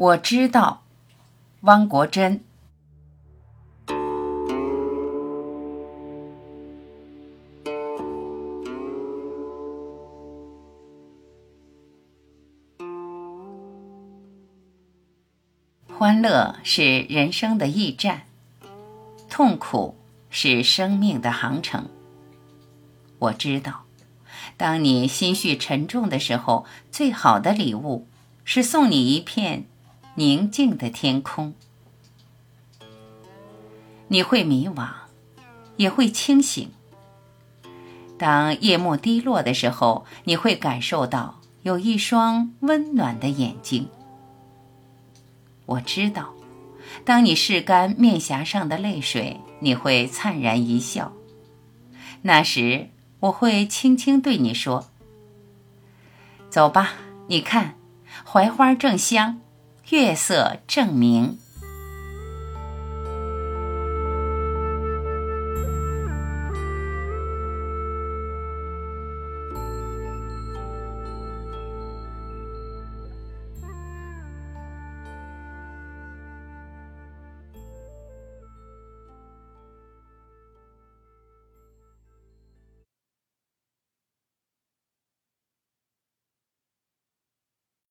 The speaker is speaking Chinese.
我知道，汪国真。欢乐是人生的驿站，痛苦是生命的航程。我知道，当你心绪沉重的时候，最好的礼物是送你一片宁静的天空。你会迷惘，也会清醒。当夜幕低落的时候，你会感受到有一双温暖的眼睛。我知道，当你拭干面颊上的泪水，你会灿然一笑。那时，我会轻轻对你说：“走吧，你看，槐花正香，月色正明。”